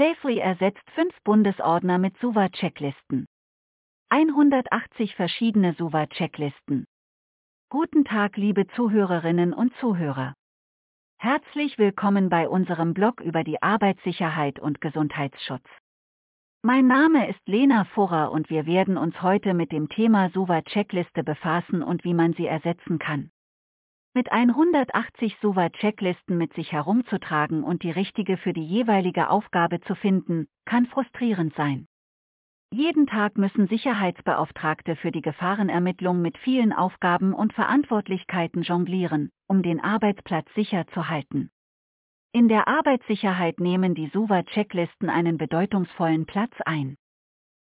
Safely ersetzt fünf Bundesordner mit Suva-Checklisten. 180 verschiedene Suva-Checklisten. Guten Tag, liebe Zuhörerinnen und Zuhörer. Herzlich willkommen bei unserem Blog über die Arbeitssicherheit und Gesundheitsschutz. Mein Name ist Lena Furrer und wir werden uns heute mit dem Thema Suva-Checkliste befassen und wie man sie ersetzen kann. Mit 180 Suva-Checklisten mit sich herumzutragen und die richtige für die jeweilige Aufgabe zu finden, kann frustrierend sein. Jeden Tag müssen Sicherheitsbeauftragte für die Gefahrenermittlung mit vielen Aufgaben und Verantwortlichkeiten jonglieren, um den Arbeitsplatz sicher zu halten. In der Arbeitssicherheit nehmen die SUVA-Checklisten einen bedeutungsvollen Platz ein.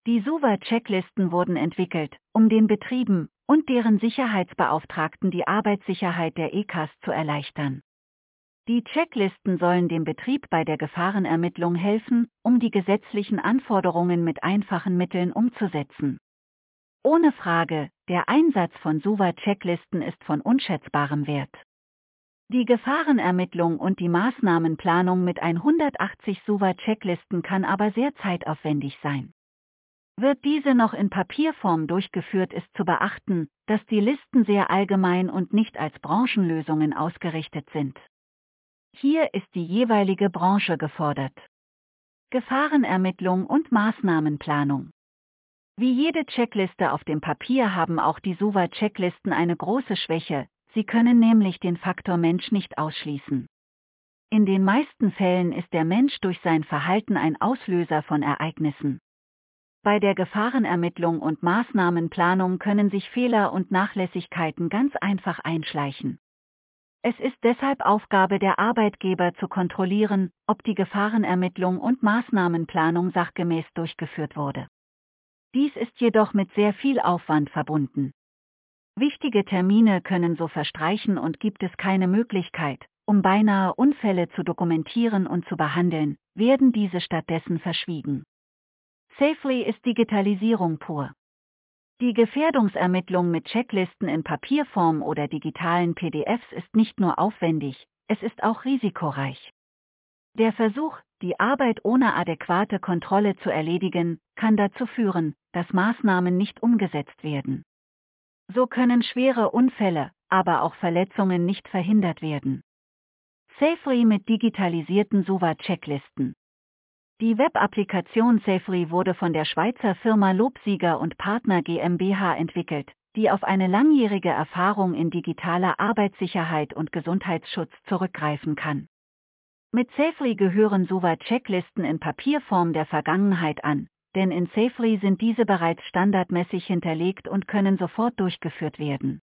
Die SUVA-Checklisten wurden entwickelt, um den Betrieben und deren Sicherheitsbeauftragten die Arbeitssicherheit der ECAS zu erleichtern. Die Checklisten sollen dem Betrieb bei der Gefahrenermittlung helfen, um die gesetzlichen Anforderungen mit einfachen Mitteln umzusetzen. Ohne Frage, der Einsatz von SUVA-Checklisten ist von unschätzbarem Wert. Die Gefahrenermittlung und die Maßnahmenplanung mit 180 SUVA-Checklisten kann aber sehr zeitaufwendig sein. Wird diese noch in Papierform durchgeführt, ist zu beachten, dass die Listen sehr allgemein und nicht als Branchenlösungen ausgerichtet sind. Hier ist die jeweilige Branche gefordert. Gefahrenermittlung und Maßnahmenplanung. Wie jede Checkliste auf dem Papier haben auch die SUVA-Checklisten eine große Schwäche, sie können nämlich den Faktor Mensch nicht ausschließen. In den meisten Fällen ist der Mensch durch sein Verhalten ein Auslöser von Ereignissen. Bei der Gefahrenermittlung und Maßnahmenplanung können sich Fehler und Nachlässigkeiten ganz einfach einschleichen. Es ist deshalb Aufgabe der Arbeitgeber zu kontrollieren, ob die Gefahrenermittlung und Maßnahmenplanung sachgemäß durchgeführt wurde. Dies ist jedoch mit sehr viel Aufwand verbunden. Wichtige Termine können so verstreichen und gibt es keine Möglichkeit, um beinahe Unfälle zu dokumentieren und zu behandeln, werden diese stattdessen verschwiegen. Safely ist Digitalisierung pur. Die Gefährdungsermittlung mit Checklisten in Papierform oder digitalen PDFs ist nicht nur aufwendig, es ist auch risikoreich. Der Versuch, die Arbeit ohne adäquate Kontrolle zu erledigen, kann dazu führen, dass Maßnahmen nicht umgesetzt werden. So können schwere Unfälle, aber auch Verletzungen nicht verhindert werden. Safely mit digitalisierten SUVA-Checklisten. Die Web-Applikation Safely wurde von der Schweizer Firma Lobsieger und Partner GmbH entwickelt, die auf eine langjährige Erfahrung in digitaler Arbeitssicherheit und Gesundheitsschutz zurückgreifen kann. Mit Safely gehören SUVA Checklisten in Papierform der Vergangenheit an, denn in Safely sind diese bereits standardmäßig hinterlegt und können sofort durchgeführt werden.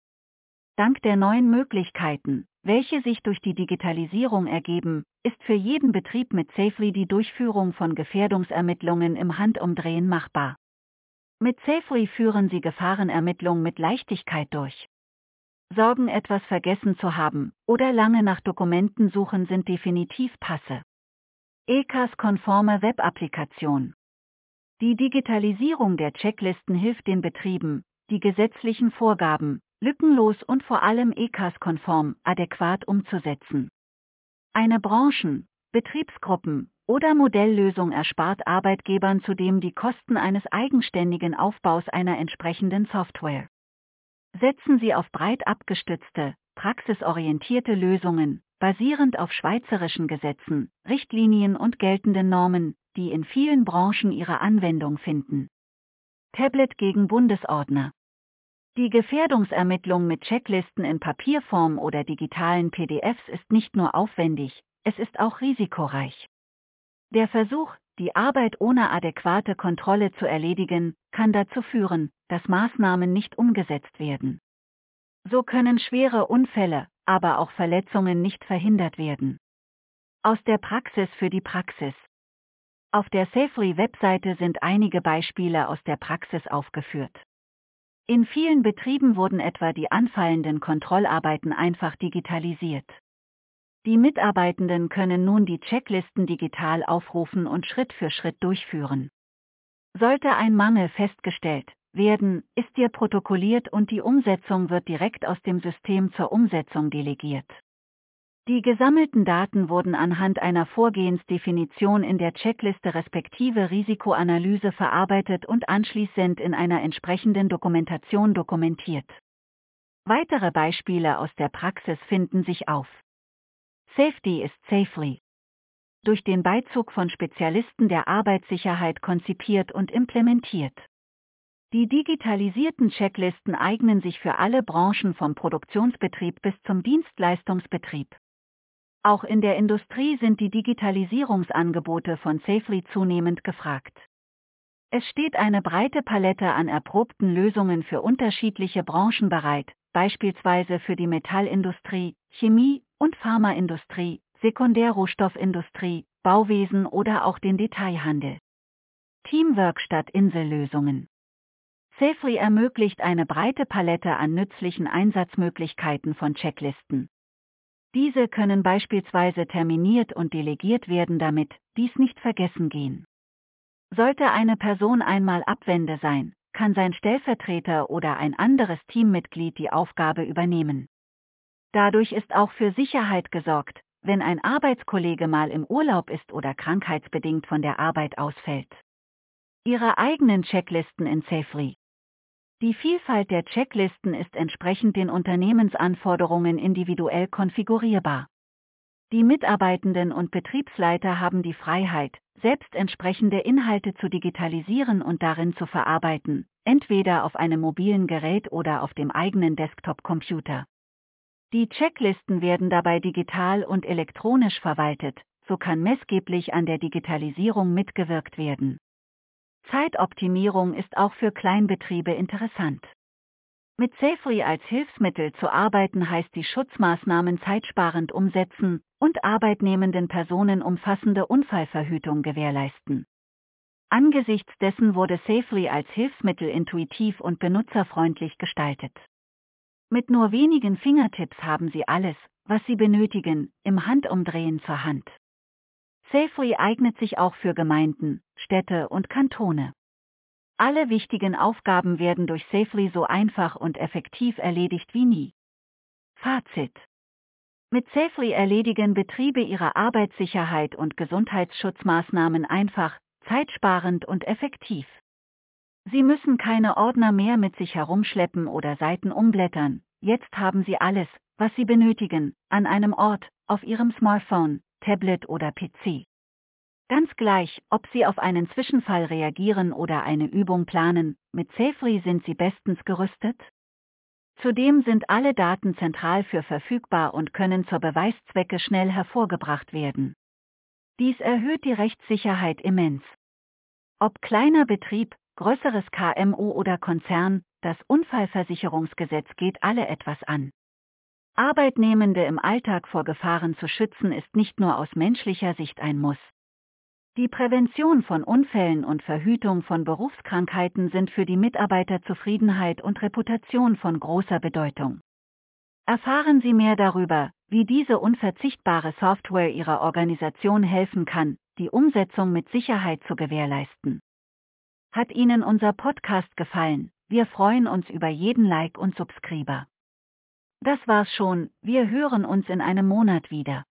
Dank der neuen Möglichkeiten, welche sich durch die Digitalisierung ergeben, ist für jeden Betrieb mit Safely die Durchführung von Gefährdungsermittlungen im Handumdrehen machbar. Mit Safely führen Sie Gefahrenermittlungen mit Leichtigkeit durch. Sorgen, etwas vergessen zu haben oder lange nach Dokumenten suchen sind definitiv passe. ECAS-konforme Web-Applikation. Die Digitalisierung der Checklisten hilft den Betrieben, die gesetzlichen Vorgaben, lückenlos und vor allem ECAS-konform adäquat umzusetzen. Eine Branchen-, Betriebsgruppen- oder Modelllösung erspart Arbeitgebern zudem die Kosten eines eigenständigen Aufbaus einer entsprechenden Software. Setzen Sie auf breit abgestützte, praxisorientierte Lösungen, basierend auf schweizerischen Gesetzen, Richtlinien und geltenden Normen, die in vielen Branchen ihre Anwendung finden. Tablet gegen Bundesordner die Gefährdungsermittlung mit Checklisten in Papierform oder digitalen PDFs ist nicht nur aufwendig, es ist auch risikoreich. Der Versuch, die Arbeit ohne adäquate Kontrolle zu erledigen, kann dazu führen, dass Maßnahmen nicht umgesetzt werden. So können schwere Unfälle, aber auch Verletzungen nicht verhindert werden. Aus der Praxis für die Praxis. Auf der Safely-Webseite sind einige Beispiele aus der Praxis aufgeführt. In vielen Betrieben wurden etwa die anfallenden Kontrollarbeiten einfach digitalisiert. Die Mitarbeitenden können nun die Checklisten digital aufrufen und Schritt für Schritt durchführen. Sollte ein Mangel festgestellt werden, ist dir protokolliert und die Umsetzung wird direkt aus dem System zur Umsetzung delegiert. Die gesammelten Daten wurden anhand einer Vorgehensdefinition in der Checkliste respektive Risikoanalyse verarbeitet und anschließend in einer entsprechenden Dokumentation dokumentiert. Weitere Beispiele aus der Praxis finden sich auf. Safety ist safely. Durch den Beizug von Spezialisten der Arbeitssicherheit konzipiert und implementiert. Die digitalisierten Checklisten eignen sich für alle Branchen vom Produktionsbetrieb bis zum Dienstleistungsbetrieb. Auch in der Industrie sind die Digitalisierungsangebote von Safely zunehmend gefragt. Es steht eine breite Palette an erprobten Lösungen für unterschiedliche Branchen bereit, beispielsweise für die Metallindustrie, Chemie- und Pharmaindustrie, Sekundärrohstoffindustrie, Bauwesen oder auch den Detailhandel. Teamwork statt Insellösungen. Safely ermöglicht eine breite Palette an nützlichen Einsatzmöglichkeiten von Checklisten. Diese können beispielsweise terminiert und delegiert werden, damit dies nicht vergessen gehen. Sollte eine Person einmal Abwende sein, kann sein Stellvertreter oder ein anderes Teammitglied die Aufgabe übernehmen. Dadurch ist auch für Sicherheit gesorgt, wenn ein Arbeitskollege mal im Urlaub ist oder krankheitsbedingt von der Arbeit ausfällt. Ihre eigenen Checklisten in Safely. Die Vielfalt der Checklisten ist entsprechend den Unternehmensanforderungen individuell konfigurierbar. Die Mitarbeitenden und Betriebsleiter haben die Freiheit, selbst entsprechende Inhalte zu digitalisieren und darin zu verarbeiten, entweder auf einem mobilen Gerät oder auf dem eigenen Desktop-Computer. Die Checklisten werden dabei digital und elektronisch verwaltet, so kann messgeblich an der Digitalisierung mitgewirkt werden. Zeitoptimierung ist auch für Kleinbetriebe interessant. Mit Safely als Hilfsmittel zu arbeiten heißt die Schutzmaßnahmen zeitsparend umsetzen und arbeitnehmenden Personen umfassende Unfallverhütung gewährleisten. Angesichts dessen wurde Safely als Hilfsmittel intuitiv und benutzerfreundlich gestaltet. Mit nur wenigen Fingertipps haben Sie alles, was Sie benötigen, im Handumdrehen zur Hand. Safely eignet sich auch für Gemeinden, Städte und Kantone. Alle wichtigen Aufgaben werden durch Safely so einfach und effektiv erledigt wie nie. Fazit. Mit Safely erledigen Betriebe ihre Arbeitssicherheit und Gesundheitsschutzmaßnahmen einfach, zeitsparend und effektiv. Sie müssen keine Ordner mehr mit sich herumschleppen oder Seiten umblättern, jetzt haben Sie alles, was Sie benötigen, an einem Ort, auf Ihrem Smartphone, Tablet oder PC. Ganz gleich, ob Sie auf einen Zwischenfall reagieren oder eine Übung planen, mit Safely sind Sie bestens gerüstet. Zudem sind alle Daten zentral für verfügbar und können zur Beweiszwecke schnell hervorgebracht werden. Dies erhöht die Rechtssicherheit immens. Ob kleiner Betrieb, größeres KMU oder Konzern, das Unfallversicherungsgesetz geht alle etwas an. Arbeitnehmende im Alltag vor Gefahren zu schützen ist nicht nur aus menschlicher Sicht ein Muss. Die Prävention von Unfällen und Verhütung von Berufskrankheiten sind für die Mitarbeiterzufriedenheit und Reputation von großer Bedeutung. Erfahren Sie mehr darüber, wie diese unverzichtbare Software Ihrer Organisation helfen kann, die Umsetzung mit Sicherheit zu gewährleisten. Hat Ihnen unser Podcast gefallen? Wir freuen uns über jeden Like und Subscriber. Das war's schon, wir hören uns in einem Monat wieder.